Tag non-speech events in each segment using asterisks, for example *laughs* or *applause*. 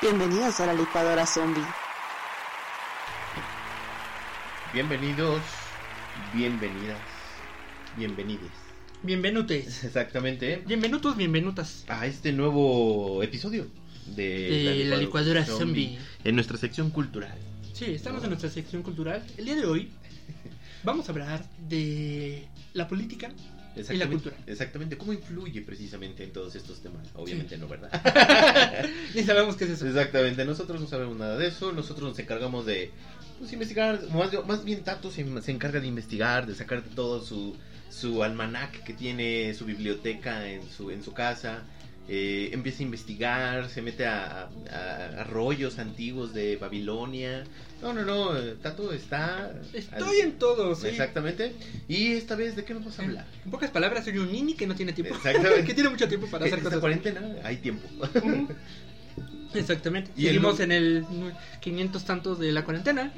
Bienvenidos a la licuadora zombie. Bienvenidos, bienvenidas, bienvenides. Bienvenutes. Exactamente. Bienvenutos, bienvenutas. A este nuevo episodio de, De la licuadora zombie. En nuestra sección cultural. Sí, estamos en nuestra sección cultural. El día de hoy vamos a hablar de la política y la cultura. Exactamente. ¿Cómo influye precisamente en todos estos temas? Obviamente no, ¿verdad? *laughs* Ni sabemos qué es eso. Exactamente. Nosotros no sabemos nada de eso. Nosotros nos encargamos de pues, investigar. Más, más bien Tato se, se encarga de investigar, de sacar todo su, su almanac que tiene, su biblioteca en su, en su casa. Eh, empieza a investigar, se mete a, a- a rollos antiguos de Babilonia. No, no, no, Tato está... Estoy en todo, sí. Exactamente. Y esta vez, ¿de qué nos vas a hablar? En pocas palabras, soy un nini que no tiene tiempo. Exactamente. *laughs* que tiene mucho tiempo para hacer esta cosas. cuarentena hay tiempo. Exactamente. Y Seguimos en el 500 tantos de la cuarentena.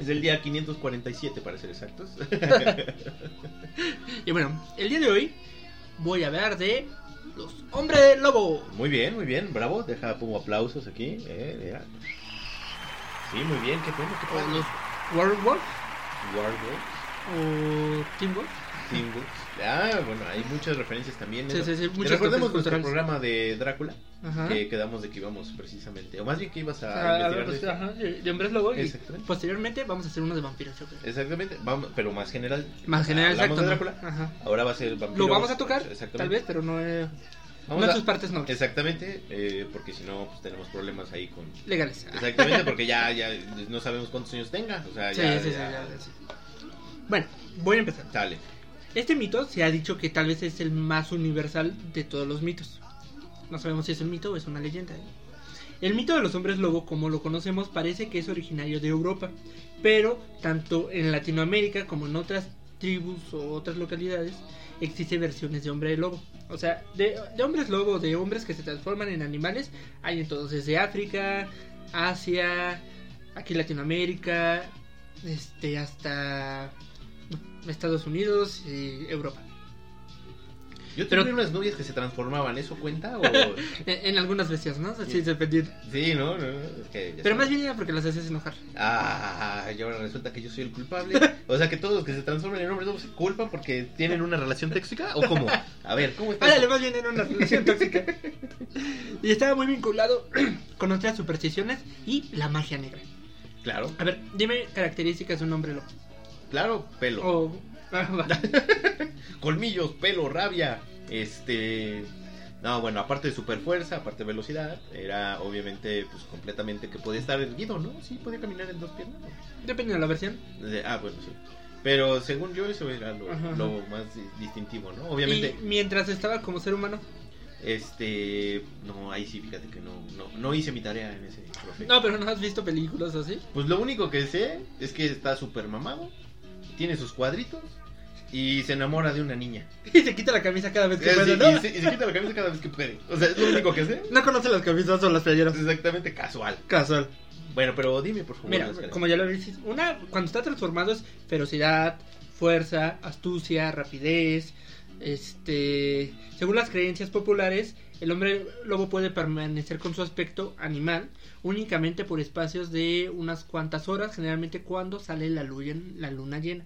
es el día 547 para ser exactos. *laughs* Y bueno, el día de hoy voy a hablar de los hombres lobo. Muy bien, muy bien, bravo. Deja, pongo aplausos aquí. Eh. Sí, muy bien, qué bueno, qué los Werewolf Wargirls, o Team Wolf. Ah, bueno, hay muchas referencias también. Sí, ¿no? sí, sí, muchas Recordemos nuestro programa de Drácula, Ajá. que quedamos de que íbamos precisamente, o más bien que ibas a Ah, investigar pues, de ajá, hombres lobo y posteriormente vamos a hacer uno de vampiros yo creo. Exactamente, vamos, pero más general. Más general, Hablamos exacto. de ¿no? Drácula. Ajá. Ahora va a ser vampiros. Lo vamos a tocar, tal vez, pero no, eh, Vamos no a- sus partes nobles. Exactamente, eh, porque si no, pues tenemos problemas ahí con. Legales. Exactamente, *laughs* porque ya, ya no sabemos cuántos años tenga. O sea, Sí, ya. sí, ya, sí. Bueno, voy a empezar. Dale. Este mito se ha dicho que tal vez es el más universal de todos los mitos. No sabemos si es un mito o es una leyenda. El mito de los hombres lobo, como lo conocemos, parece que es originario de Europa, pero tanto en Latinoamérica como en otras tribus o otras localidades existen versiones de hombre lobo. O sea, de, de hombres lobo, de hombres que se transforman en animales, hay en todos, desde África, Asia, aquí Latinoamérica, este, hasta Estados Unidos y Europa. Yo Pero- tuve unas novias que se transformaban, ¿eso cuenta? O... *laughs* En, algunas veces, ¿no? Sí, dependiendo. sí, ¿no? no, es que ya Pero más bien era porque las haces enojar. Ah, y ahora resulta que yo soy el culpable. O sea, que todos los que se transforman en hombres lobos se culpan porque tienen una relación tóxica o cómo? A ver, ¿cómo está? Eso? más bien era una relación tóxica. Y estaba muy vinculado *clears throat* con otras supersticiones y la magia negra. Claro, A ver, dime características de un hombre lobo. Claro, pelo. O. ah. *laughs* Colmillos, pelo, rabia. Este. No, bueno, aparte de super fuerza, aparte de velocidad, era obviamente, pues completamente que podía estar erguido, ¿no? Sí, podía caminar en dos piernas. Depende de la versión. Ah, bueno, sí. Pero según yo, eso era lo, lo más di- distintivo, ¿no? Obviamente, Y mientras estaba como ser humano. este. No, ahí sí, fíjate que no, no, no hice mi tarea en ese profe. No, pero no has visto películas así. Pues lo único que sé es que está súper mamado, tiene sus cuadritos y se enamora de una niña. *laughs* Y se quita la camisa cada vez que Eh, puede, ¿no? y, se, y se quita la camisa cada vez que puede. O sea, es lo único que sé. *laughs* No conoce las camisas o las playeras. Exactamente casual. Casual. Bueno, pero dime por favor. Mira, como ya lo dices, una cuando está transformado es ferocidad, fuerza, astucia, rapidez. Este, según las creencias populares, el hombre lobo puede permanecer con su aspecto animal únicamente por espacios de unas cuantas horas, generalmente cuando sale la luna, la luna llena.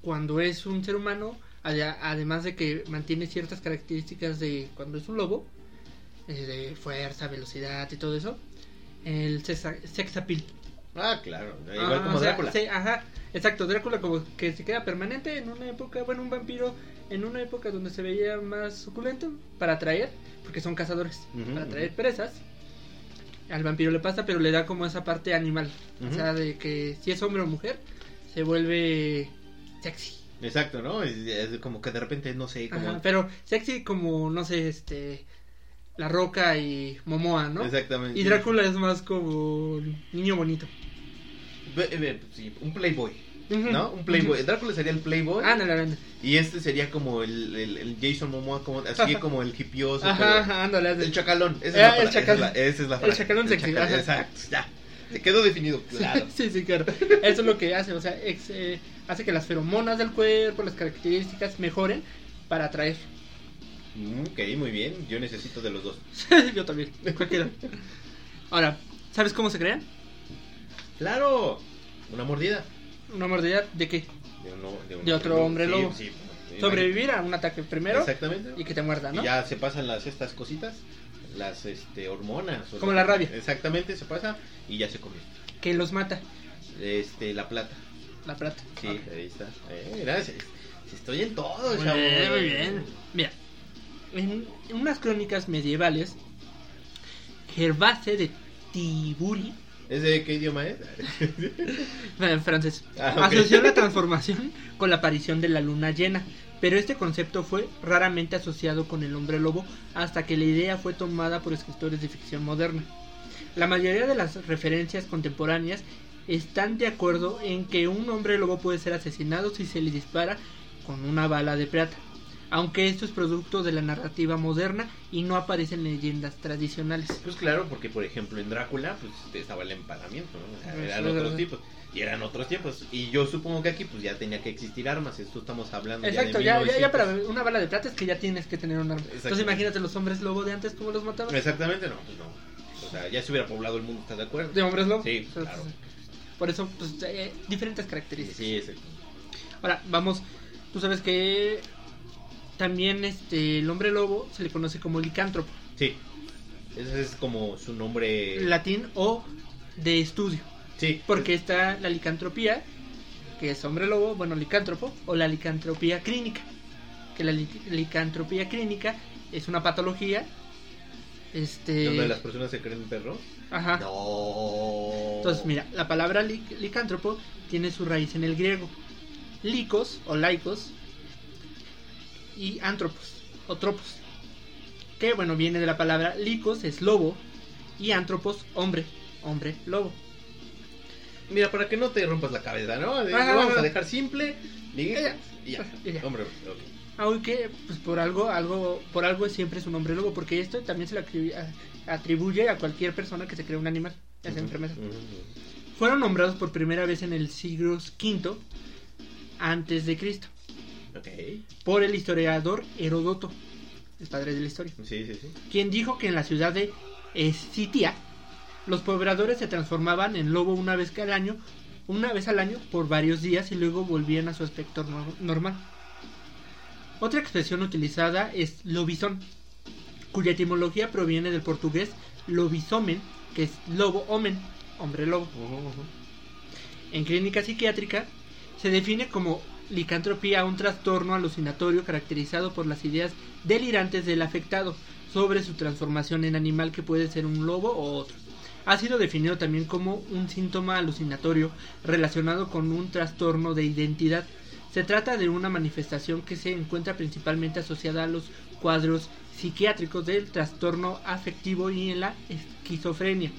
Cuando es un ser humano, ade- además de que mantiene ciertas características de cuando es un lobo, eh, de fuerza, velocidad y todo eso, el sex, sex appeal. Ah, claro. Igual Ah, como o sea, Drácula. sí, ajá, exacto, Drácula como que se queda permanente en una época, bueno, un vampiro en una época donde se veía más suculento para atraer, porque son cazadores, para atraer presas. al vampiro le pasa, pero le da como esa parte animal. O sea, de que si es hombre o mujer, se vuelve sexy. Exacto, ¿no? Es, es como que de repente, no sé, como... Ajá, pero sexy como, no sé, este... La Roca y Momoa, ¿no? Exactamente. Y Drácula es más como niño bonito. Sí, un playboy, ¿no? Un playboy. ujú. Drácula sería el playboy. Ándale, ándale. Y este sería como el, el, el Jason Momoa, como, así como el hipioso. Ajá, ajá, ándale. El chacalón. Esa Ah, es la el chacalón. Esa es la, esa es la El chacalón sexy, ajá. Exacto, ya. Se quedó definido, claro. Sí, *laughs* sí, claro. Eso es lo que hace, o sea, ex- eh, hace que las feromonas del cuerpo, las características mejoren para atraer. Mm, ok, muy bien. Yo necesito de los dos. *laughs* Yo también, cualquiera. Ahora, ¿sabes cómo se crean? Claro. Una mordida. Una mordida de qué? De, uno- un De otro hombre lobo. sí, sí, Sobrevivir a un ataque primero Exactamente. y que te muerda, ¿no? Y ya se pasan las estas cositas, las este hormonas. Como la rabia. Exactamente, se pasa y ya se comió. Que los mata, Este, la plata. la plata. Sí, ahí está. Eh, gracias. Estoy en todo, Muy bien, muy bien. Mira, en, en unas crónicas medievales, Gervase de Tiburi, ¿Es de qué idioma es? *laughs* en francés, Ah, asoció la transformación con la aparición de la luna llena. Pero este concepto fue raramente asociado con el hombre lobo hasta que la idea fue tomada por escritores de ficción moderna. La mayoría de las referencias contemporáneas están de acuerdo en que un hombre lobo puede ser asesinado si se le dispara con una bala de plata, aunque esto es producto de la narrativa moderna y no aparece en leyendas tradicionales. Pues claro, porque por ejemplo en Drácula pues estaba el emparamiento, ¿no? O sea, eran otros tipos. Y eran otros tiempos. Y yo supongo que aquí pues ya tenía que existir armas. Esto estamos hablando Exacto, ya de ya, ya 1900. para una bala de plata es que ya tienes que tener un arma. Entonces imagínate los hombres lobo de antes, ¿cómo los mataban? Exactamente, no, pues no. O sea, ya se hubiera poblado el mundo, ¿estás de acuerdo? De hombres lobo. Sí, claro. Por eso, pues, eh, diferentes características. sí, exacto. Ahora, vamos, tú sabes que también este el hombre lobo se le conoce como licántropo, Sí. Ese es como su nombre. latín o de estudio, Sí. porque está la licantropía, que es hombre lobo, bueno, licántropo, o la licantropía clínica, que la li- licantropía clínica es una patología, este, ¿Donde las personas se creen perros? ajá. No. Entonces, mira, la palabra li- licántropo tiene su raíz en el griego. Licos o laicos y antropos o tropos. Que bueno, viene de la palabra licos es lobo y antropos hombre, hombre lobo. Mira, para que no te rompas la cabeza, ¿no? De- Ajá, lo vamos ajá. a dejar simple. Y ya. Y ya. Hombre, ok. Aunque pues por algo algo por algo siempre es un hombre lobo porque esto también se le atribuye a cualquier persona que se cree un animal, ya sea enfermedad. ujú. Fueron nombrados por primera vez en el siglo V antes de Cristo. Por el historiador Heródoto, el padre de la historia, Sí, sí, sí. quien dijo que en la ciudad de Escitia los pobladores se transformaban en lobo una vez al año, una vez al año por varios días y luego volvían a su aspecto nor- normal. Otra expresión utilizada es lobizón, cuya etimología proviene del portugués lobisomen, que es lobo omen, hombre lobo. Ujú, ujú. En clínica psiquiátrica se define como licantropía un trastorno alucinatorio caracterizado por las ideas delirantes del afectado sobre su transformación en animal que puede ser un lobo o otro. Ha sido definido también como un síntoma alucinatorio relacionado con un trastorno de identidad. Se trata de una manifestación que se encuentra principalmente asociada a los cuadros psiquiátricos del trastorno afectivo y en la esquizofrenia.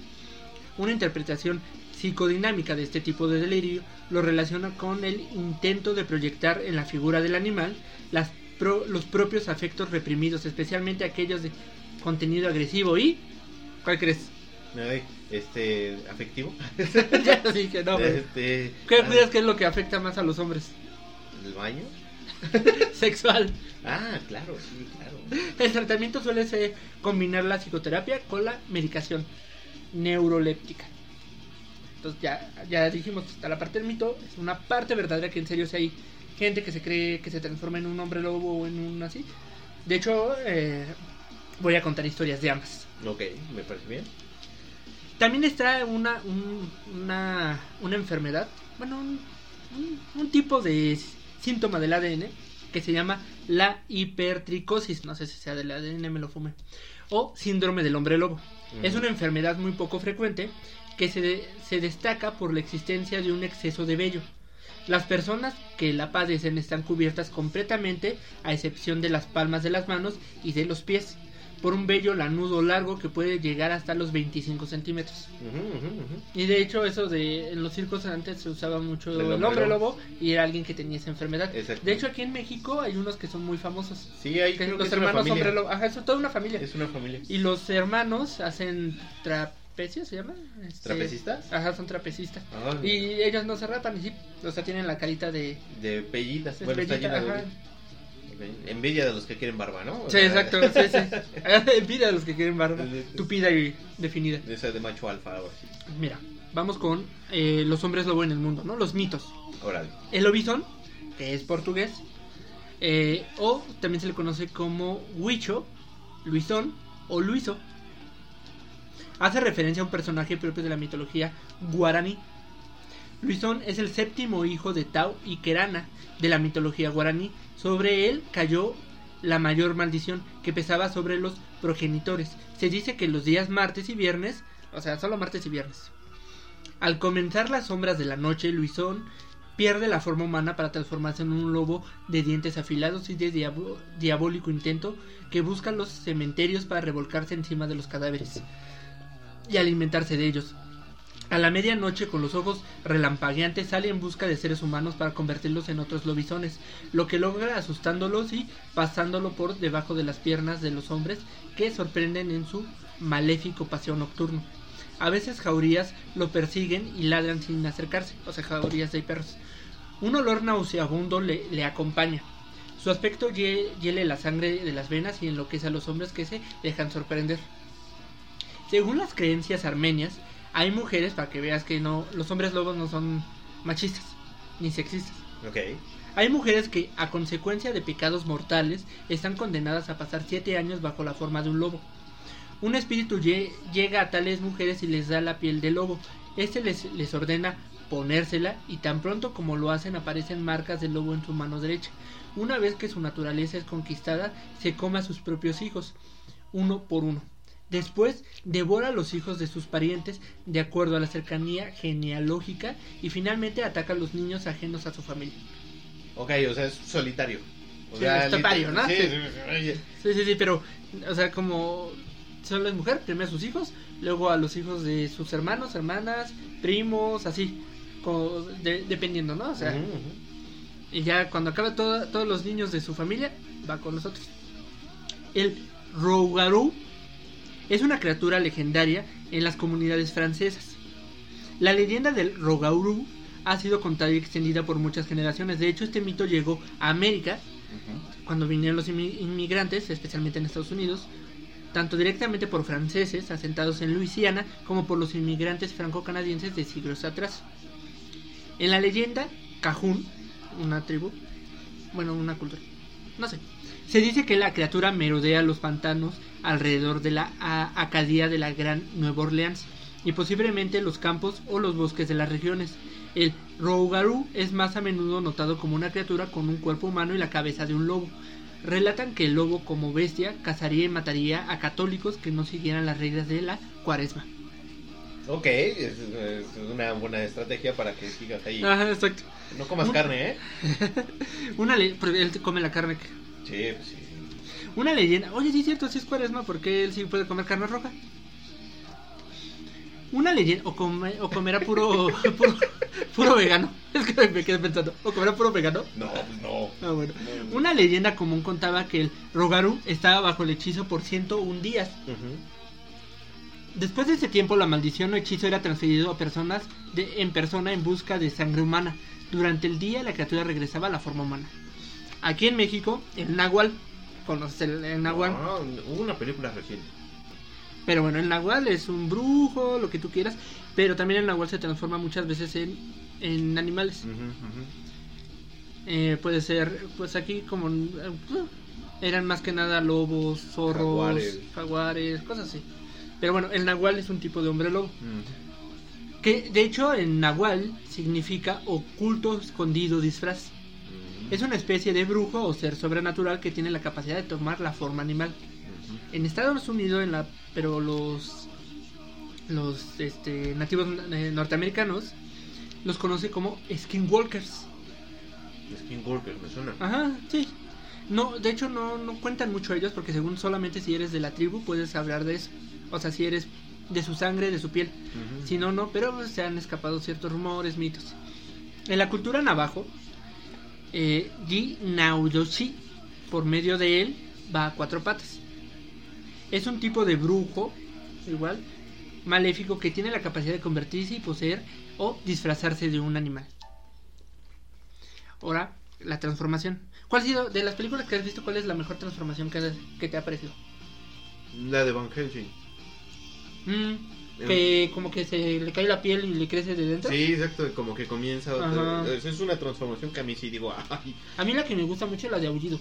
Una interpretación psicodinámica de este tipo de delirio lo relaciona con el intento de proyectar en la figura del animal las pro- los propios afectos reprimidos, especialmente aquellos de contenido agresivo y... ¿Cuál crees? Ay, este, afectivo. *laughs* ya dije, no, Este. ¿Qué ah, crees que es lo que afecta más a los hombres? ¿El baño? *laughs* Sexual. Ah, claro, sí, claro. El tratamiento suele ser combinar la psicoterapia con la medicación neuroléptica. Entonces ya, ya dijimos, está la parte del mito, es una parte verdadera que en serio si hay gente que se cree que se transforma en un hombre lobo o en un así. De hecho, eh, voy a contar historias de ambas. Ok, me parece bien. También está una, un- una, una enfermedad, bueno, un, un- un tipo de síntoma del ADN que se llama la hipertricosis, no sé si sea del ADN, me lo fumé, o síndrome del hombre lobo. Es una enfermedad muy poco frecuente que se, de- se destaca por la existencia de un exceso de vello. Las personas que la padecen están cubiertas completamente, a excepción de las palmas de las manos y de los pies, por un vello lanudo largo que puede llegar hasta los 25 centímetros. Y de hecho eso de en los circos antes se usaba mucho El el hombre lobo. y era alguien que tenía esa enfermedad. De hecho aquí en México hay unos que son muy famosos. Sí, hay Que creo que los una hermanos hombre lobo. Ajá, es toda una familia. Es una familia. Y los hermanos hacen ¿se llama? Este, ¿Trapecistas? Ajá, son trapecistas. Ah, Y ellos no se rapan, y sí, o sea, tienen la carita de... De pellitas. Bueno, está llena de... Envidia de los que quieren barba, ¿no? Sí, exacto, *laughs* sí, sí. *laughs* Envidia de los que quieren barba, tupida y definida. De esa de macho alfa, algo así. Mira, vamos con eh, los hombres lobo en el mundo, ¿no? Los mitos. Órale. El lobizón, que es portugués, eh, o también se le conoce como huicho, luisón o luiso. Hace referencia a un personaje propio de la mitología guaraní. Luisón es el séptimo hijo de Tau y Kerana de la mitología guaraní. Sobre él cayó la mayor maldición que pesaba sobre los progenitores. Se dice que los días martes y viernes, o sea, solo martes y viernes, al comenzar las sombras de la noche, Luisón pierde la forma humana para transformarse en un lobo de dientes afilados y de diabólico intento que busca los cementerios para revolcarse encima de los cadáveres y alimentarse de ellos. A la medianoche, con los ojos relampagueantes, sale en busca de seres humanos para convertirlos en otros lobisones, lo que logra asustándolos y pasándolo por debajo de las piernas de los hombres que sorprenden en su maléfico paseo nocturno. A veces jaurías lo persiguen y ladran sin acercarse, o sea, jaurías de perros. Un olor nauseabundo le, le acompaña. Su aspecto hie- hiele la sangre de las venas y enloquece a los hombres que se dejan sorprender. Según las creencias armenias, hay mujeres, para que veas que no, los hombres lobos no son machistas ni sexistas. Ok. Hay mujeres que, a consecuencia de pecados mortales, están condenadas a pasar siete años bajo la forma de un lobo. Un espíritu lle- llega a tales mujeres y les da la piel de lobo. Este les, les ordena ponérsela y tan pronto como lo hacen aparecen marcas del lobo en su mano derecha. Una vez que su naturaleza es conquistada, se come a sus propios hijos, uno por uno. Después devora a los hijos de sus parientes de acuerdo a la cercanía genealógica y finalmente ataca a los niños ajenos a su familia. Ok, o sea, es solitario. O Sí, es tapario, liter- ¿no? Sí, Sí. sí. Sí, sí, pero, o sea, como solo es mujer, primero a sus hijos, luego a los hijos de sus hermanos, hermanas, primos, así, como de- dependiendo, ¿no? O sea, y ya cuando acaba todo- todos los niños de su familia, va con nosotros. El Rougarou es una criatura legendaria en las comunidades francesas. La leyenda del Rougarou ha sido contada y extendida por muchas generaciones. De hecho, este mito llegó a América cuando vinieron los inmi- inmigrantes, especialmente en Estados Unidos, tanto directamente por franceses asentados en Luisiana como por los inmigrantes franco-canadienses de siglos atrás. En la leyenda, Cajún, una tribu, bueno, una cultura, no sé, se dice que la criatura merodea los pantanos alrededor de la Acadía de la Gran Nueva Orleans y posiblemente los campos o los bosques de las regiones. El Rougarou es más a menudo notado como una criatura con un cuerpo humano y la cabeza de un lobo. Relatan que el lobo como bestia cazaría y mataría a católicos que no siguieran las reglas de la cuaresma. Ok, es, es una buena estrategia para que sigas ahí. Ajá, exacto. No comas carne, ¿eh? *laughs* Una le él come la carne. Sí, pues sí. Una leyenda. Oye, sí es cierto, sí es cuaresma porque él sí puede comer carne roja. Una leyenda. O, come- o comerá puro, *laughs* puro, puro vegano. *laughs* Es que me quedé pensando. O comerá puro vegano. No, pues no. Ah, bueno. No, no. Una leyenda común contaba que el Rogaru estaba bajo el hechizo por 101 días. Después de ese tiempo, la maldición o hechizo era transferido a personas de, en persona en busca de sangre humana. Durante el día, la criatura regresaba a la forma humana. Aquí en México, el Nahual. ¿Conoces el, el Nahual? Ah, hubo una película reciente. Pero bueno, el Nahual es un brujo, lo que tú quieras. Pero también el Nahual se transforma muchas veces en, en animales. Eh, puede ser, pues aquí como... eh, eran más que nada lobos, zorros, Jaguares. jaguares, cosas así. Pero bueno, el Nahual es un tipo de hombre lobo. Mm. Que de hecho el Nahual significa oculto, escondido, disfraz. Es una especie de brujo o ser sobrenatural que tiene la capacidad de tomar la forma animal. En Estados Unidos, en la, pero los los este, nativos eh, norteamericanos los conoce como skinwalkers. Skinwalker, me suena. Ajá, sí. No, de hecho no, no cuentan mucho ellos porque según solamente si eres de la tribu puedes hablar de eso. O sea, si eres de su sangre, de su piel. Si no, no, pero se han escapado ciertos rumores, mitos. En la cultura navajo, eh, Ji Naudoshi, por medio de él, va a cuatro patas. Es un tipo de brujo, igual, maléfico que tiene la capacidad de convertirse y poseer o disfrazarse de un animal. Ahora, la transformación. ¿Cuál ha sido, de las películas que has visto, cuál es la mejor transformación que, que te ha parecido? La de Van Helsing. Mm, que como que se le cae la piel y le crece de dentro. Sí, exacto, como que comienza otra-. Es una transformación que a mí sí digo, ay, A mí la que me gusta mucho es la de Aullido.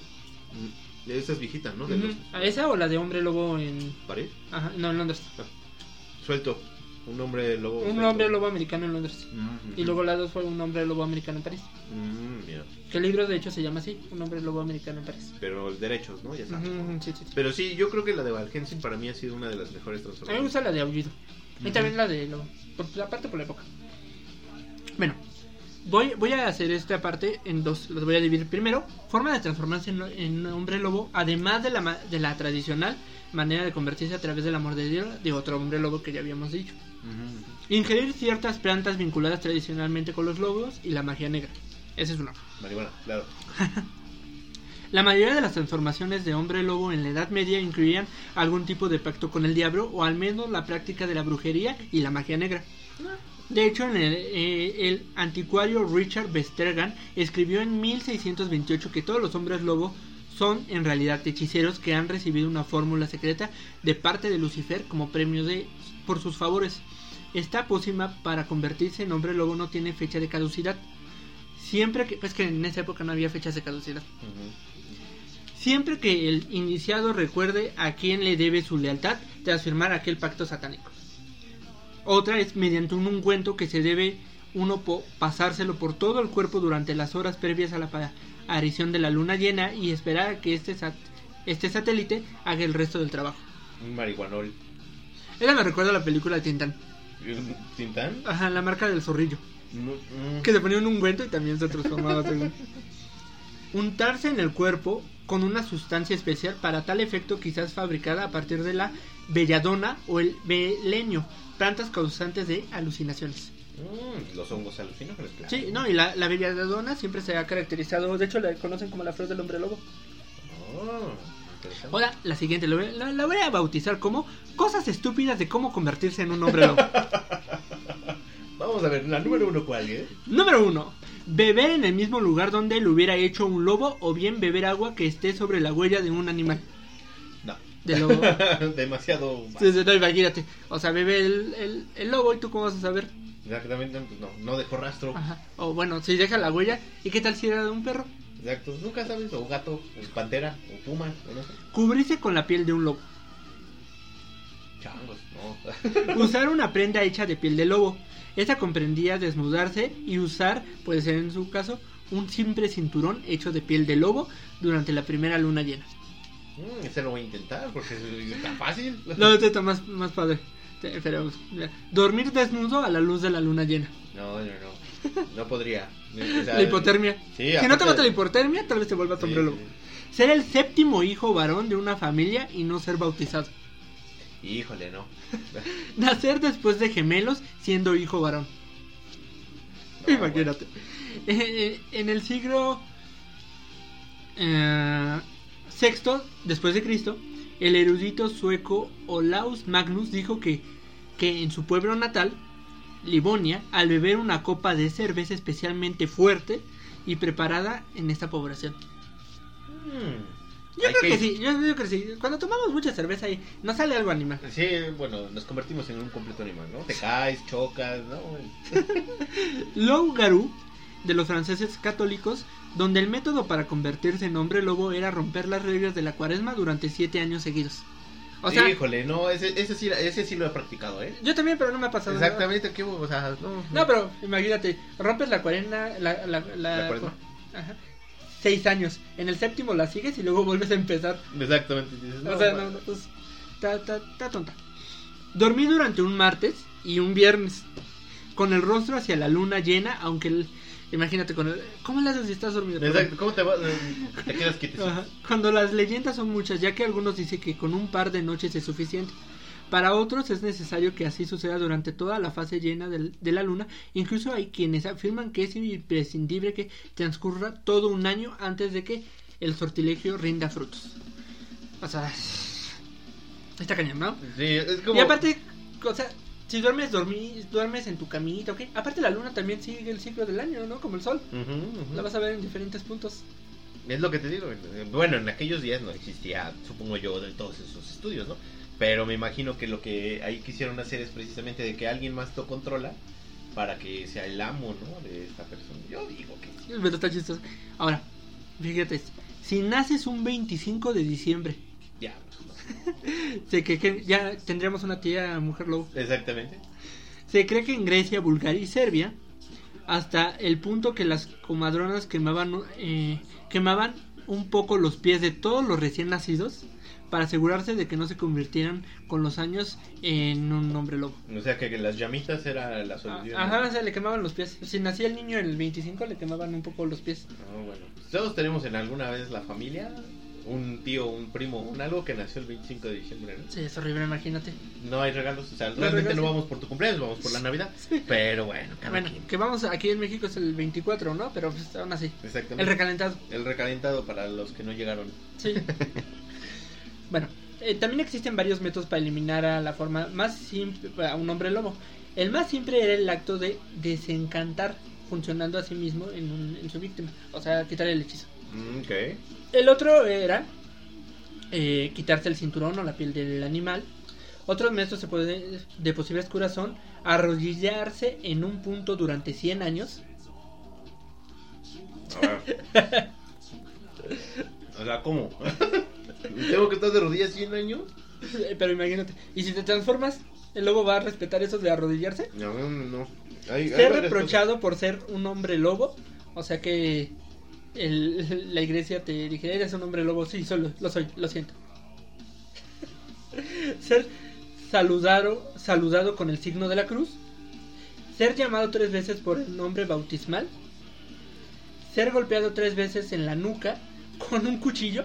mm, esa es viejita, ¿no? De Ujú. los ¿A esa o la de Hombre Lobo en... París. Ajá, no, en Londres. Suelto. Un hombre lobo. Un hombre lobo americano en Londres. Ujú. Y luego la dos fue un hombre lobo americano en París. Mm, mira. Que el libro de hecho se llama así, un hombre lobo americano en París. Pero derechos, ¿no? Ya sabes. Ujú, sí, sí, sí. Pero sí, yo creo que la de Van Helsing para mí ha sido una de las mejores A mí me transformaciones. gusta la de Aullido. Y también la de Lobo. Por, aparte por la época. Bueno, voy, voy a hacer esta parte en dos. Los voy a dividir. Primero, forma de transformarse en, en hombre lobo, además de la, de la tradicional manera de convertirse a través de la mordedura de otro hombre lobo que ya habíamos dicho. Ujú. Ingerir ciertas plantas vinculadas tradicionalmente con los lobos y la magia negra. Ese es uno. Marihuana, claro. *laughs* La mayoría de las transformaciones de hombre lobo en la Edad Media incluían algún tipo de pacto con el diablo o al menos la práctica de la brujería y la magia negra. De hecho, en el, eh, el anticuario Richard Vestergan escribió en 1628 que todos los hombres lobo son en realidad hechiceros que han recibido una fórmula secreta de parte de Lucifer como premio de por sus favores. Esta pócima para convertirse en hombre lobo no tiene fecha de caducidad. Siempre que, pues que en esa época no había fechas de caducidad. Siempre que el iniciado recuerde a quién le debe su lealtad tras firmar aquel pacto satánico. Otra es mediante un ungüento que se debe uno po- pasárselo por todo el cuerpo durante las horas previas a la aparición de la luna llena y esperar a que este, sat- este satélite haga el resto del trabajo. Un marihuanol. Esa me recuerda a la película de Tintán. ¿Tintán? Ajá, la marca del zorrillo. No, mm. Que le ponía un ungüento y también se transformaba según. *laughs* Untarse en el cuerpo con una sustancia especial para tal efecto quizás fabricada a partir de la belladona o el belenio, plantas causantes de alucinaciones. Mm, los hongos alucinógenos, claro. Sí, no, y la, la belladona siempre se ha caracterizado, de hecho la conocen como la flor del hombre lobo. Oh. Ahora, la siguiente, la, la voy a bautizar como cosas estúpidas de cómo convertirse en un hombre lobo. *laughs* Vamos a ver, la número uno, ¿cuál es? Número 1. Beber en el mismo lugar donde lo hubiera hecho un lobo o bien beber agua que esté sobre la huella de un animal. No. De lobo. *laughs* Demasiado. No, imagínate. O sea, bebe el, el, el lobo y tú cómo vas a saber. Exactamente, pues no, no dejó rastro. Ajá. O bueno, si deja la huella. ¿Y qué tal si era de un perro? Exacto, nunca sabes, o gato, o pantera, o puma, o no sé. Cubrirse con la piel de un lobo. Changos, no. Usar una prenda hecha de piel de lobo. Esta comprendía desnudarse y usar, puede ser en su caso, un simple cinturón hecho de piel de lobo durante la primera luna llena. Mm, ese lo voy a intentar porque es tan fácil. *laughs* No, este está más, más padre. Pero, mira, dormir desnudo a la luz de la luna llena. No, no, no. No podría. *laughs* O sea, La hipotermia. Sí, si no te mata la hipotermia, tal vez te vuelvas Sí, hombre lobo. sí. Ser el séptimo hijo varón de una familia y no ser bautizado. Híjole, no. *laughs* Nacer después de gemelos siendo hijo varón. No, Imagínate. Eh, en el siglo eh, sexto después de Cristo, el erudito sueco Olaus Magnus dijo que, que en su pueblo natal, Livonia, al beber una copa de cerveza especialmente fuerte y preparada en esta población. Mm. Yo creo que sí, yo creo que sí. Cuando tomamos mucha cerveza ahí, nos sale algo animal. Sí, bueno, nos convertimos en un completo animal, ¿no? Te caes, chocas, ¿no? *laughs* Loup Garou, de los franceses católicos, donde el método para convertirse en hombre lobo era romper las reglas de la cuaresma durante siete años seguidos. O sea, Híjole, no, ese, ese, sí, ese sí lo he practicado, ¿eh? yo también, pero no me ha pasado nada. Exactamente, ¿qué, o sea, no, No, pero imagínate, rompes la cuarenta, la, la, la- ¿La cuaresma? Ajá. Seis años. En el séptimo la sigues y luego vuelves a empezar. Exactamente. dices, o sea, no, no, pues, tonta. Dormí durante un martes y un viernes, con el rostro hacia la luna llena, aunque el- imagínate con el, ¿cómo le haces si estás dormido? Exacto, ¿cómo te vas? Te quedas. Cuando las leyendas son muchas, ya que algunos dicen que con un par de noches es suficiente. Para otros es necesario que así suceda durante toda la fase llena del- de la luna. Incluso hay quienes afirman que es imprescindible que transcurra todo un año antes de que el sortilegio rinda frutos. O sea, está cañón, ¿no? Sí, es como... Y aparte, o sea, si duermes, dormí, duermes en tu camita, ¿ok? Aparte la luna también sigue el ciclo del año, ¿no? Como el sol. Ujú. La vas a ver en diferentes puntos. Es lo que te digo. Bueno, en aquellos días no existía, supongo yo, de todos esos estudios, ¿no? Pero me imagino que lo que ahí quisieron hacer es precisamente de que alguien más lo controla para que sea el amo, ¿no? De esta persona. Yo digo que sí. Pero está chistoso. Ahora, fíjate, si naces un 25 de diciembre, Ya. *laughs* se cree que ya tendríamos una tía mujer lobo. Exactamente. Se cree que en Grecia, Bulgaria y Serbia, hasta el punto que las comadronas quemaban, eh, quemaban un poco los pies de todos los recién nacidos para asegurarse de que no se convirtieran con los años en un hombre lobo. O sea que que las llamitas era la solución. Ajá, o sea, le quemaban los pies. Si nacía el niño el 25, le quemaban un poco los pies. No, bueno. pues todos tenemos en alguna vez la familia, un tío, un primo, un algo que nació el 25 de diciembre, ¿no? Sí, es horrible, imagínate. No hay regalos, o sea, No realmente regalos, no sí. vamos por tu cumpleaños, vamos por la Navidad. Pero bueno, Bueno, quien. que vamos, aquí en México es el 24, ¿no? Pero pues aún así. Exactamente. El recalentado. El recalentado para los que no llegaron. Sí. *laughs* bueno, eh, también existen varios métodos para eliminar a la forma más simple, a un hombre lobo. El más simple era el acto de desencantar, funcionando a sí mismo en, un- en su víctima. O sea, quitarle el hechizo. Mm, Ok. El otro era eh, quitarse el cinturón o la piel del animal. Otros métodos se puede, de posibles curas son arrodillarse en un punto durante 100 años. A ver. *laughs* O sea, ¿cómo? *laughs* *laughs* ¿Tengo que estar de rodillas 100 años? Eh, Pero imagínate, y si te transformas, el lobo va a respetar eso de arrodillarse. No, no, no. Hay- Ser reprochado por ser un hombre lobo, o sea que el- *laughs* la iglesia te dije, eres un hombre lobo, sí, solo, lo soy, lo siento. *laughs* ser saludado, saludado con el signo de la cruz, ser llamado tres veces por el nombre bautismal, ser golpeado tres veces en la nuca con un cuchillo,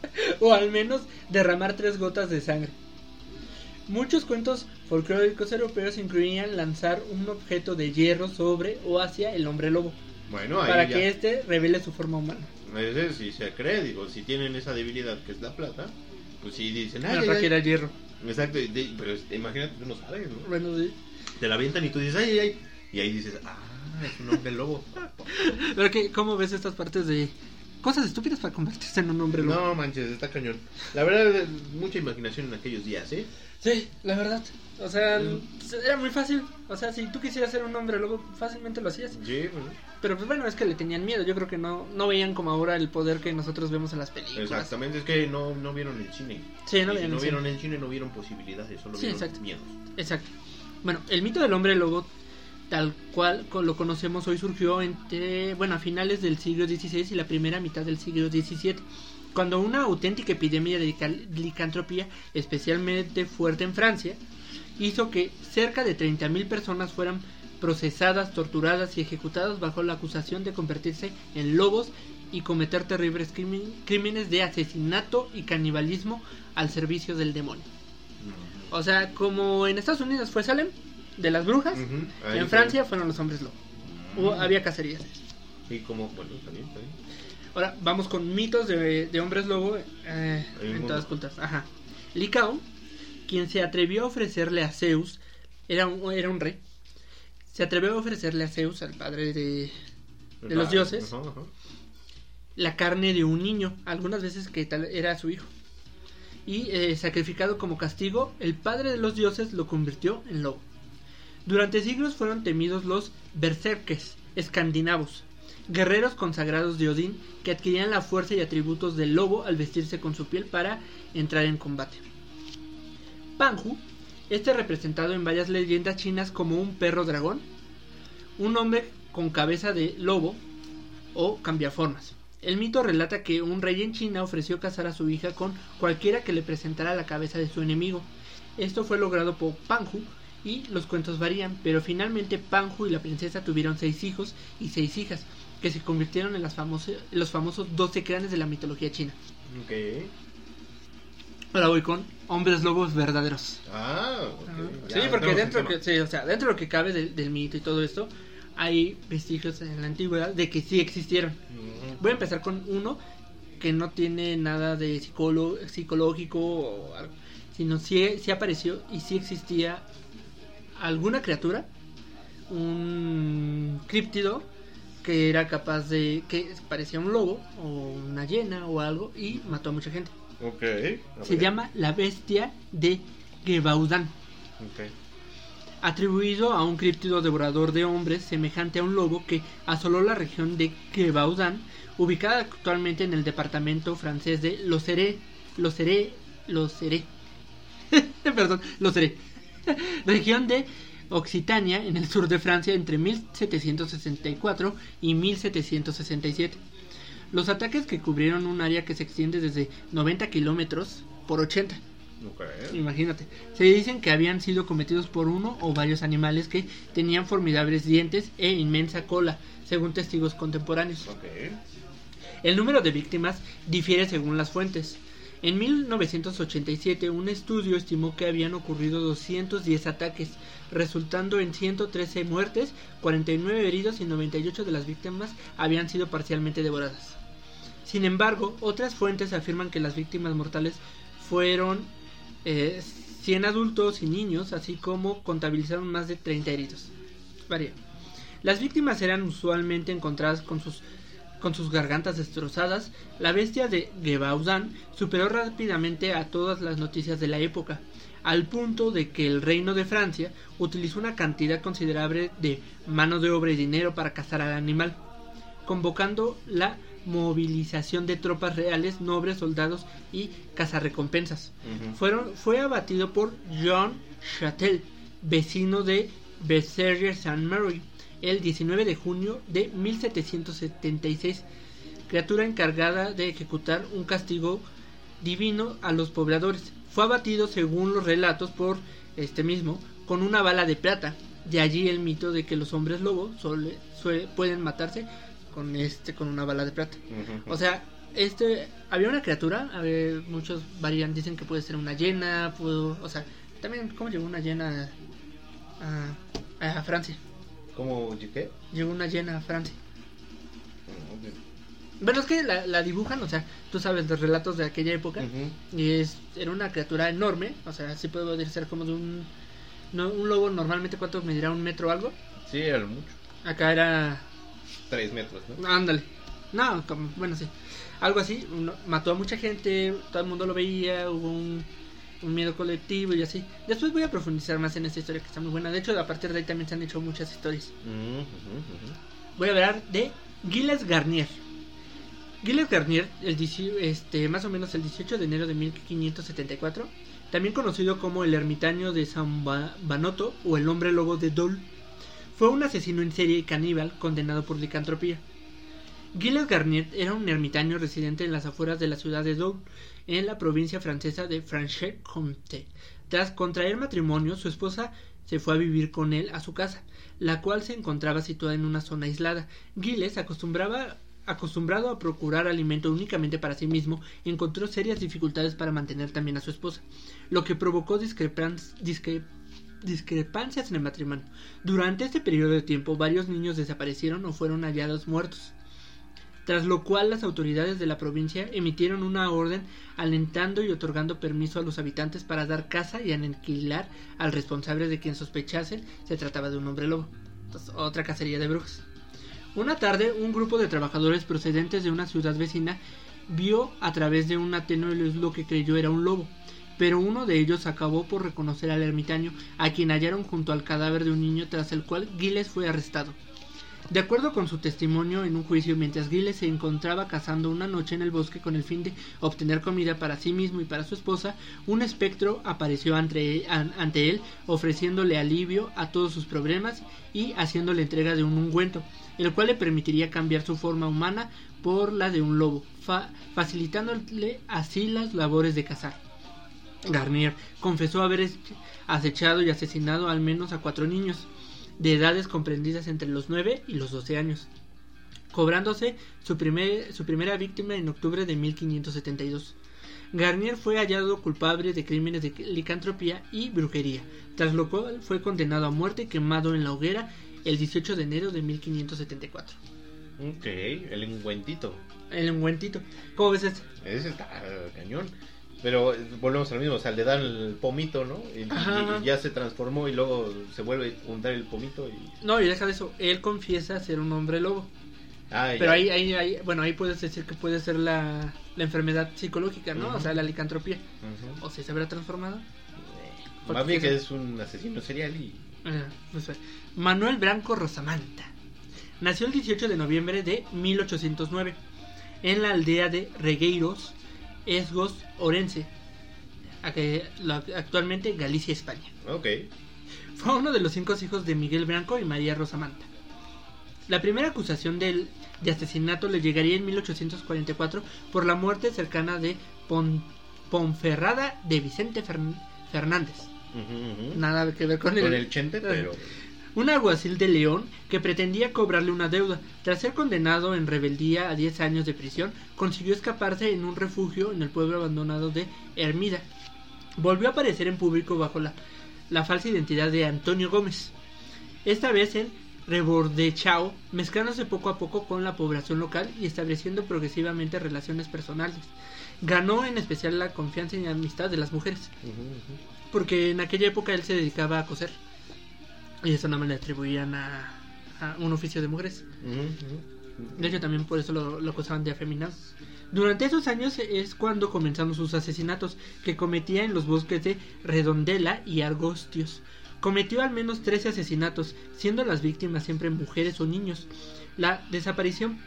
*laughs* o al menos derramar tres gotas de sangre. Muchos cuentos folclóricos europeos incluían lanzar un objeto de hierro sobre o hacia el hombre lobo. Bueno, ahí para ya. que éste revele su forma humana. Ese sí se cree, digo, si tienen esa debilidad que es la plata, pues sí dicen, ay. era hierro. Exacto, de- pero imagínate, tú no sabes, ¿no? Bueno, sí. Te la avientan y tú dices, ay, ay, ay. Y ahí dices, ah, es un hombre lobo. *laughs* Pero que, ¿cómo ves estas partes de cosas estúpidas para convertirse en un hombre lobo? No manches, está cañón. La verdad, mucha imaginación en aquellos días, ¿eh? Sí, la verdad. O sea, Mm. era muy fácil. O sea, si tú quisieras ser un hombre lobo, fácilmente lo hacías. Sí, bueno. Pero pues bueno, es que le tenían miedo. Yo creo que no, no veían como ahora el poder que nosotros vemos en las películas. Exactamente, es que no, no vieron el cine. Sí, no Y si no el vieron cine. el cine, no vieron posibilidades, solo Sí, vieron exacto. miedos. Exacto. Bueno, el mito del hombre lobo, tal cual lo conocemos hoy, surgió entre, bueno, a finales del siglo XVI y la primera mitad del siglo XVII, cuando una auténtica epidemia de licantropía, especialmente fuerte en Francia, hizo que cerca de 30.000 personas fueran procesadas, torturadas y ejecutadas bajo la acusación de convertirse en lobos y cometer terribles crímenes de asesinato y canibalismo al servicio del demonio. O sea, como en Estados Unidos fue Salem, de las brujas, ahí en. Francia fueron los hombres lobo. Hubo- Mm. había cacerías. Y como, bueno, está bien. Ahora vamos con mitos de, de hombres lobo eh, en todas culturas. Ajá. Licao, quien se atrevió a ofrecerle a Zeus, era un, era un rey, se atrevió a ofrecerle a Zeus, al padre de, de los Ah, dioses, ajá, ajá. la carne de un niño, algunas veces que tal era su hijo. Y eh, sacrificado como castigo, el padre de los dioses lo convirtió en lobo. Durante siglos fueron temidos los berserkes escandinavos, guerreros consagrados de Odín que adquirían la fuerza y atributos del lobo al vestirse con su piel para entrar en combate. Panju, este representado en varias leyendas chinas como un perro dragón, un hombre con cabeza de lobo, o cambiaformas. El mito relata que un rey en China ofreció casar a su hija con cualquiera que le presentara la cabeza de su enemigo. Esto fue logrado por Panju y los cuentos varían, pero finalmente Panju y la princesa tuvieron seis hijos y seis hijas, que se convirtieron en las famosas, los famosos 12 cráneos de la mitología china. Ok. Ahora voy con hombres lobos verdaderos. Ah, ok. Sí, Ya, porque dentro, que, sí, o sea, dentro de lo que cabe del, del mito y todo esto, hay vestigios en la antigüedad de que sí existieron. Ujú. Voy a empezar con uno que no tiene nada de psicólogo, psicológico o algo, sino sí, sí apareció y sí existía alguna criatura, un críptido que era capaz de que parecía un lobo o una hiena o algo y mató a mucha gente. Ok. a Se llama la bestia de Gebaudan Ok. atribuido a un críptido devorador de hombres semejante a un lobo que asoló la región de Gebaudan, ubicada actualmente en el departamento francés de Lozere, Lozere, Lozere, *laughs* perdón, *laughs* Región de Occitania en el sur de Francia entre 1764 y 1767. Los ataques que cubrieron un área que se extiende desde 90 kilómetros por 80 Ok. Imagínate. Se dicen que habían sido cometidos por uno o varios animales que tenían formidables dientes e inmensa cola, según testigos contemporáneos. El número de víctimas difiere según las fuentes. En 1987 un estudio estimó que habían ocurrido 210 ataques, resultando en 113 muertes, 49 heridos y 98 de las víctimas habían sido parcialmente devoradas. Sin embargo, otras fuentes afirman que las víctimas mortales fueron eh, 100 adultos y niños, así como contabilizaron más de 30 heridos. Varía. Las víctimas eran usualmente encontradas con sus, con sus gargantas destrozadas. La bestia de Gebaudan superó rápidamente a todas las noticias de la época, al punto de que el reino de Francia utilizó una cantidad considerable de mano de obra y dinero para cazar al animal, convocando la movilización de tropas reales, nobles, soldados y cazarrecompensas. Fueron, fue abatido por John Chatel, vecino de Besserre-Saint-Mary, el 19 de junio de 1776, criatura encargada de ejecutar un castigo divino a los pobladores. Fue abatido, según los relatos, por este mismo, con una bala de plata. De allí el mito de que los hombres lobos suele- pueden matarse con este con una bala de plata. O sea, este había una criatura, a ver, muchos varían, dicen que puede ser una hiena, pudo, o sea, también cómo llegó una hiena a, a Francia. ¿Cómo qué? Llegó una hiena a Francia. Ujú. Bueno, es que la, la dibujan, o sea, tú sabes los relatos de aquella época y es era una criatura enorme, o sea, sí puede ser como de un no, un lobo normalmente cuánto medirá un metro o algo. Sí, era mucho. Acá era Tres metros, ¿no? Ándale. No, como, bueno, sí. Algo así. uno- mató a mucha gente, todo el mundo lo veía, hubo un, un miedo colectivo y así. Después voy a profundizar más en esta historia que está muy buena. De hecho, a partir de ahí también se han hecho muchas historias. Ujú, ujú, Voy a hablar de Gilles Garnier. Gilles Garnier, el, este, más o menos el 18 de enero de 1574, también conocido como el ermitaño de San Ba- Banoto o el hombre lobo de Dole, fue un asesino en serie y caníbal condenado por licantropía. Gilles Garnier era un ermitaño residente en las afueras de la ciudad de Dole, en la provincia francesa de Franche-Comté. Tras contraer matrimonio, su esposa se fue a vivir con él a su casa, la cual se encontraba situada en una zona aislada. Gilles acostumbraba acostumbrado a procurar alimento únicamente para sí mismo, encontró serias dificultades para mantener también a su esposa, lo que provocó discrepan- discre- discrepancias en el matrimonio. Durante este periodo de tiempo, varios niños desaparecieron o fueron hallados muertos tras lo cual las autoridades de la provincia emitieron una orden alentando y otorgando permiso a los habitantes para dar caza y aniquilar al responsable de quien sospechasen se trataba de un hombre lobo. Otra cacería de brujas. Una tarde, un grupo de trabajadores procedentes de una ciudad vecina vio a través de una tenue luz lo que creyó era un lobo, pero uno de ellos acabó por reconocer al ermitaño, a quien hallaron junto al cadáver de un niño tras el cual Giles fue arrestado. De acuerdo con su testimonio en un juicio, mientras Giles se encontraba cazando una noche en el bosque con el fin de obtener comida para sí mismo y para su esposa, un espectro apareció ante, él ofreciéndole alivio a todos sus problemas y haciéndole entrega de un ungüento, el cual le permitiría cambiar su forma humana por la de un lobo, facilitándole así las labores de cazar. Garnier confesó haber acechado y asesinado al menos a cuatro niños, de edades comprendidas entre los 9 y los 12 años, cobrándose su, primer, su primera víctima en octubre de 1572. Garnier fue hallado culpable de crímenes de licantropía y brujería, tras lo cual fue condenado a muerte y quemado en la hoguera el 18 de enero de 1574. Ok, el engüentito. El engüentito. ¿Cómo ves este? Ese está cañón. Pero volvemos al mismo, o sea, le dan el pomito, ¿no? Y, ya se transformó y luego se vuelve a untar el pomito. Y... No, y deja de eso, él confiesa ser un hombre lobo. Ah, Pero ahí, ahí, ahí, bueno, ahí puedes decir que puede ser la, la enfermedad psicológica, ¿no? O sea, la licantropía. O si se habrá transformado. Eh, más bien que es un asesino serial y... no sé. Manuel Branco Rosamanta. Nació el 18 de noviembre de 1809 en la aldea de Regueiros, Esgos, Orense, actualmente Galicia, España. Ok. Fue uno de los cinco hijos de Miguel Branco y María Rosamanta. La primera acusación de, de asesinato le llegaría en 1844 por la muerte cercana de Ponferrada de Vicente Fernández. Nada que ver con, con el Chente, pero *laughs* un alguacil de León que pretendía cobrarle una deuda. Tras ser condenado en rebeldía a 10 años de prisión, consiguió escaparse en un refugio en el pueblo abandonado de Hermida. Volvió a aparecer en público bajo la, la falsa identidad de Antonio Gómez. Esta vez en Rebordechao, mezclándose poco a poco con la población local y estableciendo progresivamente relaciones personales. Ganó en especial la confianza y amistad de las mujeres, porque en aquella época él se dedicaba a coser. Y eso no me le atribuían a, un oficio de mujeres. De hecho, también por eso lo, lo acusaban de afeminado. Durante esos años es cuando comenzaron sus asesinatos, que cometía en los bosques de Redondela y Argostios. Cometió al menos 13 asesinatos, siendo las víctimas siempre mujeres o niños. La desaparición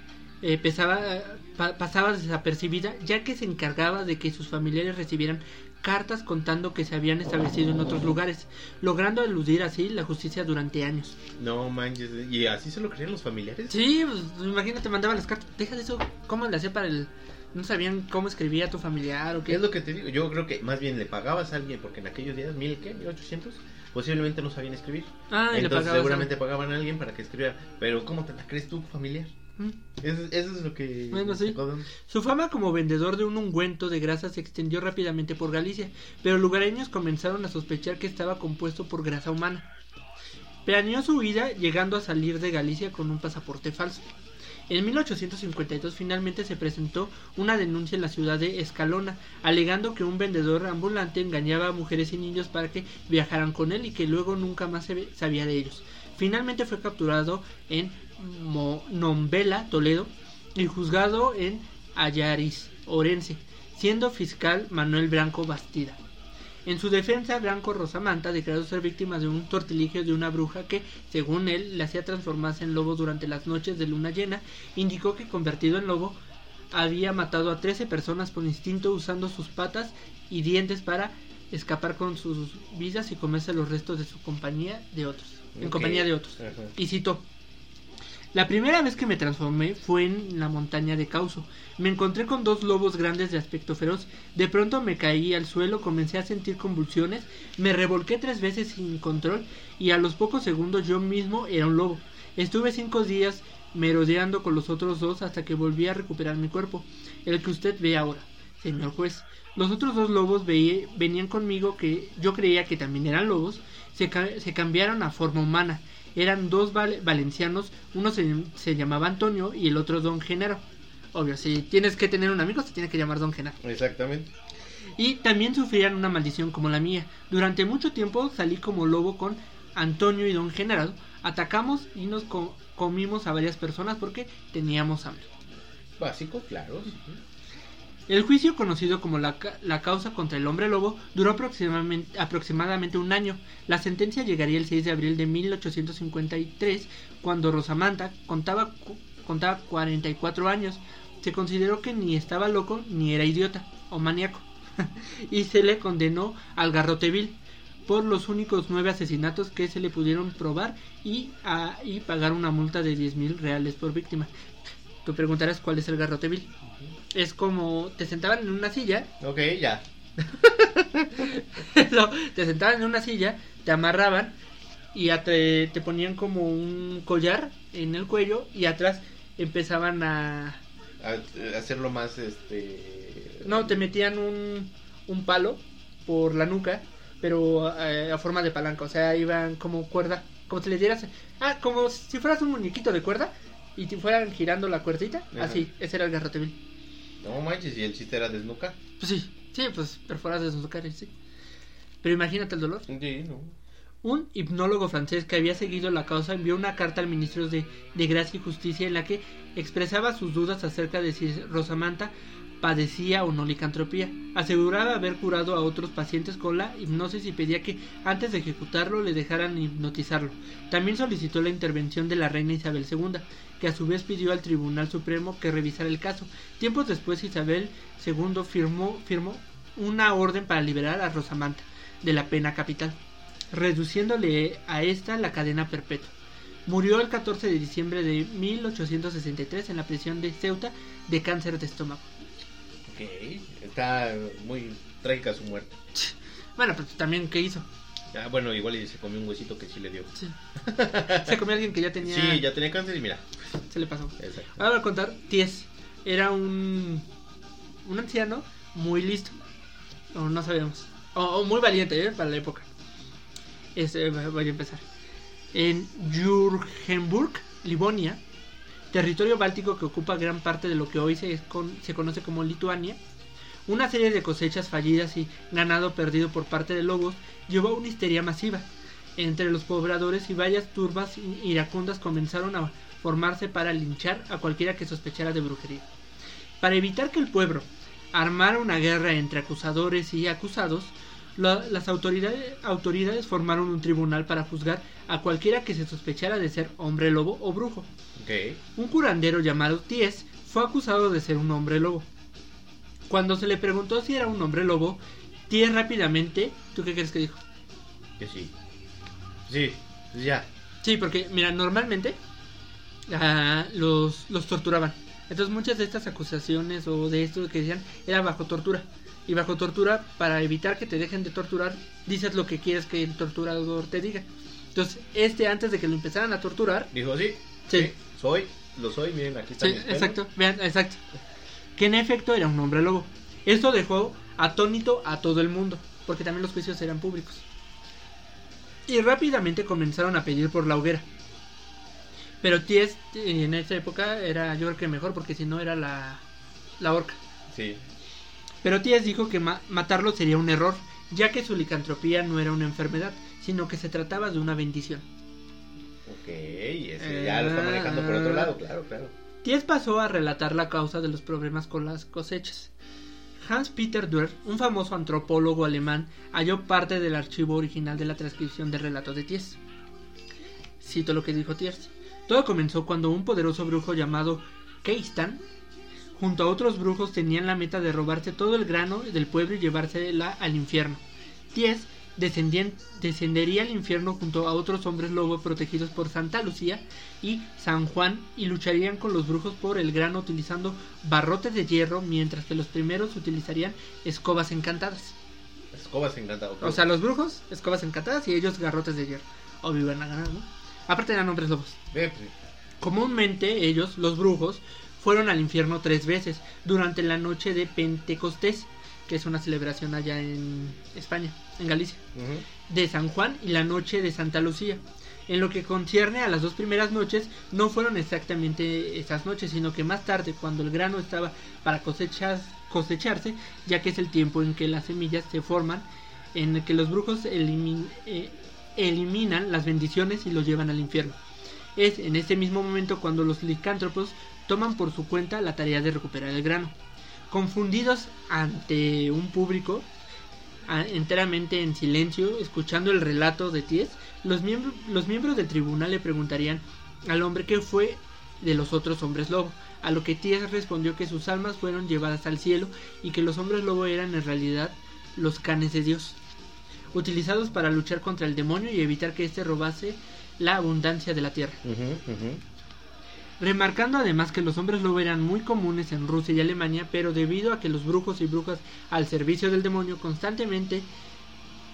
eh, pasaba desapercibida, ya que se encargaba de que sus familiares recibieran cartas contando que se habían establecido en otros lugares, logrando eludir así la justicia durante años. No manches, ¿y así se lo creían los familiares? Sí, pues imagínate, mandaba las cartas. Deja de eso, ¿cómo le hacía para el.? No sabían cómo escribía tu familiar o qué. Es lo que te digo, yo creo que más bien le pagabas a alguien, porque en aquellos días, ¿mil qué? ¿mil ochocientos? Posiblemente no sabían escribir. Ah, Entonces seguramente pagaban a alguien para que escribiera. Pero ¿cómo te la crees tú, familiar? Eso, es lo que... Su fama como vendedor de un ungüento de grasa se extendió rápidamente por Galicia, pero lugareños comenzaron a sospechar que estaba compuesto por grasa humana. Planeó su huida llegando a salir de Galicia con un pasaporte falso. En 1852 finalmente se presentó una denuncia en la ciudad de Escalona, alegando que un vendedor ambulante engañaba a mujeres y niños para que viajaran con él y que luego nunca más se sabía de ellos. Finalmente fue capturado en Nombela, Toledo, y juzgado en Ayariz, Orense, siendo fiscal Manuel Branco Bastida. En su defensa, Branco Rosamanta declaró ser víctima de un tortiligio de una bruja que, según él, le hacía transformarse en lobo durante las noches de luna llena. Indicó que, convertido en lobo, había matado a 13 personas por instinto usando sus patas y dientes para escapar con sus vidas y comerse los restos de su compañía de otros, en compañía de otros. Y citó: la primera vez que me transformé fue en la montaña de Causo. Me encontré con dos lobos grandes de aspecto feroz. De pronto me caí al suelo, comencé a sentir convulsiones, me revolqué tres veces sin control y a los pocos segundos yo mismo era un lobo. Estuve cinco días merodeando con los otros dos hasta que volví a recuperar mi cuerpo, el que usted ve ahora, señor juez. Los otros dos lobos venían conmigo que yo creía que también eran lobos, se, se cambiaron a forma humana eran dos valencianos, uno se, llamaba Antonio y el otro Don Genaro. Obvio, si tienes que tener un amigo, se tiene que llamar Don Genaro. Exactamente. Y también sufrían una maldición como la mía. Durante mucho tiempo salí como lobo con Antonio y Don Genaro. Atacamos y nos comimos a varias personas porque teníamos hambre. Básico, claro. El juicio, conocido como la, la causa contra el hombre lobo, duró aproximadamente, aproximadamente un año. La sentencia llegaría el 6 de abril de 1853, cuando Rosamanta contaba, contaba 44 años. Se consideró que ni estaba loco ni era idiota o maníaco. *laughs* y se le condenó al garrote vil por los únicos nueve asesinatos que se le pudieron probar y, a- pagar una multa de 10 mil reales por víctima. Tú preguntarás cuál es el garrote vil. Es como te sentaban en una silla, Ok, ya. *laughs* no, te sentaban en una silla, te amarraban y te, te ponían como un collar en el cuello y atrás empezaban a... A- hacerlo más, este... No, te metían un, un palo por la nuca, pero eh, a forma de palanca, o sea, iban como cuerda, como si le dieras... Ah, como si fueras un muñequito de cuerda y te fueran girando la cuerdita, Ajá. así, ese era el garrote vil. No manches, y el chiste era desnucar. Pues sí, sí, pues perforas de sus caras, sí. Pero imagínate el dolor. Sí, no. Un hipnólogo francés que había seguido la causa envió una carta al ministro de, de Gracia y Justicia en la que expresaba sus dudas acerca de si Rosamanta padecía o no licantropía. Aseguraba haber curado a otros pacientes con la hipnosis y pedía que antes de ejecutarlo le dejaran hipnotizarlo. También solicitó la intervención de la reina Isabel II, que a su vez pidió al Tribunal Supremo que revisara el caso. Tiempos después Isabel II firmó, una orden para liberar a Rosamanta de la pena capital reduciéndole a esta la cadena perpetua. Murió el 14 de diciembre de 1863 en la prisión de Ceuta de cáncer de estómago. Ok, está muy trágica su muerte. *laughs* Bueno, pero también, ¿qué hizo? Ah, bueno, igual y se comió un huesito que sí le dio. Sí. *laughs* Se comió a alguien que ya tenía... Sí, ya tenía cáncer y mira. Se le pasó. Exacto. Ahora voy a contar, Ties era un, un anciano muy listo. O no sabemos. O, o muy valiente, ¿eh? Para la época. Este, voy a empezar. En Jürgenburg, Livonia, territorio báltico que ocupa gran parte de lo que hoy se, con- se conoce como Lituania, una serie de cosechas fallidas y ganado perdido por parte de lobos llevó a una histeria masiva. Entre los pobladores y varias turbas iracundas comenzaron a formarse para linchar a cualquiera que sospechara de brujería. Para evitar que el pueblo armara una guerra entre acusadores y acusados, la- las autoridades, autoridades formaron un tribunal para juzgar a cualquiera que se sospechara de ser hombre lobo o brujo. Ok. Un curandero llamado Ties fue acusado de ser un hombre lobo. Cuando se le preguntó si era un hombre lobo, Ties rápidamente, ¿tú qué crees que dijo? Que sí. Sí, ya. Sí, porque mira, normalmente ah, los, los torturaban. Entonces muchas de estas acusaciones o de esto que decían era bajo tortura. Y bajo tortura, para evitar que te dejen de torturar, dices lo que quieres que el torturador te diga. Entonces, este antes de que lo empezaran a torturar, Dijo, sí. Sí. Soy, lo soy, miren, aquí está Sí, exacto, vean, exacto. Que en efecto era un hombre lobo. Esto dejó atónito a todo el mundo, porque también los juicios eran públicos. Y rápidamente comenzaron a pedir por la hoguera. Pero Ties en esa época era yo creo que mejor, porque si no era la, la horca. Sí. Pero Ties dijo que ma- matarlo sería un error, ya que su licantropía no era una enfermedad, sino que se trataba de una bendición. Ok, ese ya lo está manejando por otro lado, claro, claro. Ties pasó a relatar la causa de los problemas con las cosechas. Hans Peter Duer, un famoso antropólogo alemán, halló parte del archivo original de la transcripción del relato de Ties. Cito lo que dijo Ties. Todo comenzó cuando un poderoso brujo llamado Keistan, junto a otros brujos, tenían la meta de robarse todo el grano del pueblo y llevársela al infierno. Ties descendían- descendería al infierno junto a otros hombres lobo protegidos por Santa Lucía y San Juan y lucharían con los brujos por el grano utilizando barrotes de hierro mientras que los primeros utilizarían escobas encantadas. Escobas encantado. O sea, los brujos, escobas encantadas y ellos garrotes de hierro. Obvio iban a ganar, ¿no? Aparte eran hombres lobos. Pues, Comúnmente ellos, los brujos, fueron al infierno tres veces durante la noche de Pentecostés, que es una celebración allá en España, en Galicia, de San Juan y la noche de Santa Lucía. En lo que concierne a las dos primeras noches, no fueron exactamente esas noches, sino que más tarde, cuando el grano estaba para cosechas- cosecharse, ya que es el tiempo en que las semillas se forman, en el que los brujos elimin- eh, eliminan las bendiciones y los llevan al infierno. Es en este mismo momento cuando los licántropos toman por su cuenta la tarea de recuperar el grano. Confundidos ante un público enteramente en silencio, escuchando el relato de Ties, los, miembros del tribunal le preguntarían al hombre qué fue de los otros hombres lobo, a lo que Ties respondió que sus almas fueron llevadas al cielo y que los hombres lobo eran en realidad los canes de Dios, utilizados para luchar contra el demonio y evitar que éste robase la abundancia de la tierra. Remarcando además que los hombres lobo eran muy comunes en Rusia y Alemania, pero debido a que los brujos y brujas al servicio del demonio constantemente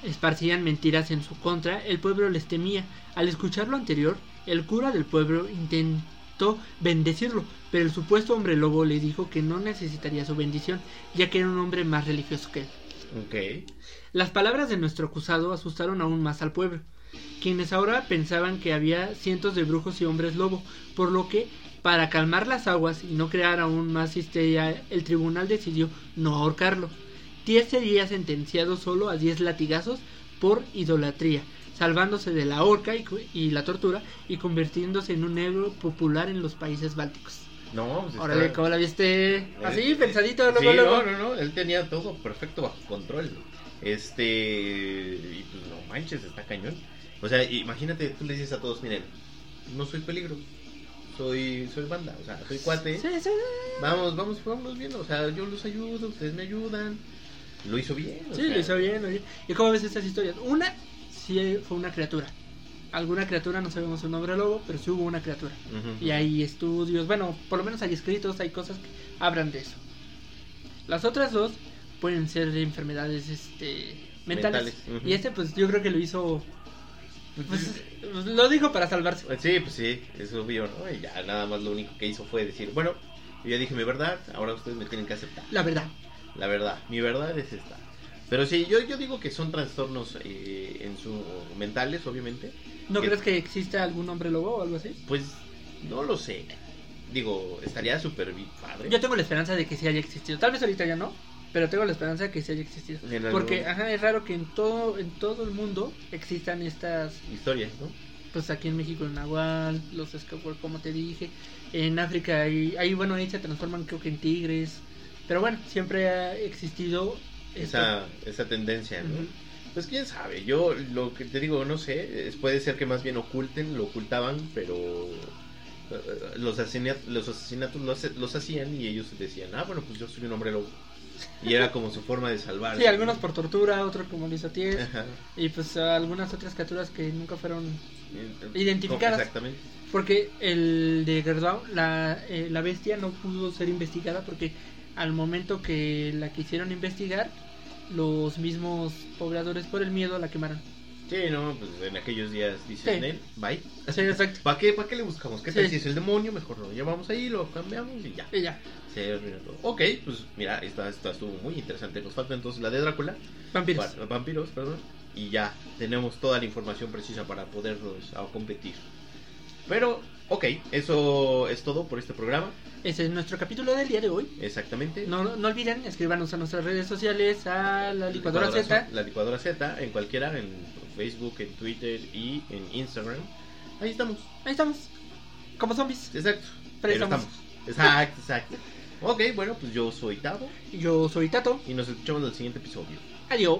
esparcían mentiras en su contra, el pueblo les temía. Al escuchar lo anterior, el cura del pueblo intentó bendecirlo, pero el supuesto hombre lobo le dijo que no necesitaría su bendición, ya que era un hombre más religioso que él. Ok. Las palabras de nuestro acusado asustaron aún más al pueblo, quienes ahora pensaban que había cientos de brujos y hombres lobo, por lo que, para calmar las aguas y no crear aún más histeria, el tribunal decidió no ahorcarlo. Ties sería sentenciado solo a 10 latigazos por idolatría, salvándose de la horca y, y la tortura y convirtiéndose en un héroe popular en los países bálticos. No, pues está- Órale, ¿cómo la viste? Así, Eh, pensadito, luego, sí, luego. no, no, no, él tenía todo perfecto bajo control. Este, y pues no manches, está cañón. O sea, imagínate, tú le dices a todos, miren, no soy peligro, soy soy banda, o sea, soy cuate. Sí, sí. Vamos, vamos, vamos viendo, o sea, yo los ayudo, ustedes me ayudan. Lo hizo bien. o Sí, sea, lo hizo bien, lo hizo- ¿Y cómo ves estas historias? Una, sí fue una criatura. Alguna criatura, no sabemos su nombre lobo, pero sí hubo una criatura. Y hay estudios, bueno, por lo menos hay escritos, hay cosas que hablan de eso. Las otras dos pueden ser de enfermedades este, mentales. Y este, pues yo creo que lo hizo. Pues, lo dijo para salvarse. Pues Sí, pues sí, es obvio, ¿no? Y ya nada más lo único que hizo fue decir, bueno, yo ya dije mi verdad, ahora ustedes me tienen que aceptar. La verdad. La verdad, mi verdad es esta. Pero sí, yo, yo digo que son trastornos eh, en su mentales, obviamente. ¿No Que- crees que exista algún hombre lobo o algo así? Pues no lo sé. Digo, estaría súper padre. Yo tengo la esperanza de que sí haya existido. Tal vez ahorita ya no, pero tengo la esperanza de que sí haya existido. Porque ajá, es raro que en todo en todo el mundo existan estas, Historias, ¿no? pues aquí en México el nahual, los Skyward, como te dije, en África ahí, ahí bueno ahí se transforman creo que en tigres, pero bueno siempre ha existido Esa, esa tendencia, ¿no? Pues quién sabe, yo lo que te digo, no sé, puede ser que más bien oculten, lo ocultaban, pero eh, los, asesina- los asesinatos los, hace- los hacían y ellos decían, ah, bueno, pues yo soy un hombre lobo. Y era como su forma de salvar. Sí, algunos por tortura, otros como Ties, Ajá. y pues algunas otras criaturas que nunca fueron Identificadas. Exactamente. Porque el de Gerdau, la, eh, la bestia no pudo ser investigada porque al momento que la quisieron investigar, los mismos pobladores por el miedo la quemaron. Sí, no, pues en aquellos días dicen, Sí. "Nel, bye. Sí, exacto. ¿Para qué, ¿Para qué le buscamos? ¿Qué tal Sí. si es el demonio? Mejor lo llevamos ahí, lo cambiamos y ya. Y ya, todo. Ok, pues mira, esta, esta estuvo muy interesante. Nos falta entonces la de Drácula. vampiros. Vampiros, perdón. Y ya tenemos toda la información precisa para poderlos a competir. Pero, ok, eso es todo por este programa. Ese es nuestro capítulo del día de hoy. Exactamente. No, no olviden, escríbanos a nuestras redes sociales, a la licuadora Z. La licuadora Z, en cualquiera, en Facebook, en Twitter y en Instagram. Ahí estamos. Ahí estamos. Como zombies. Exacto. Pero ahí estamos. Exacto, exacto. Ok, bueno, pues yo soy Tavo Yo soy Tato. y nos escuchamos en el siguiente episodio. Adiós.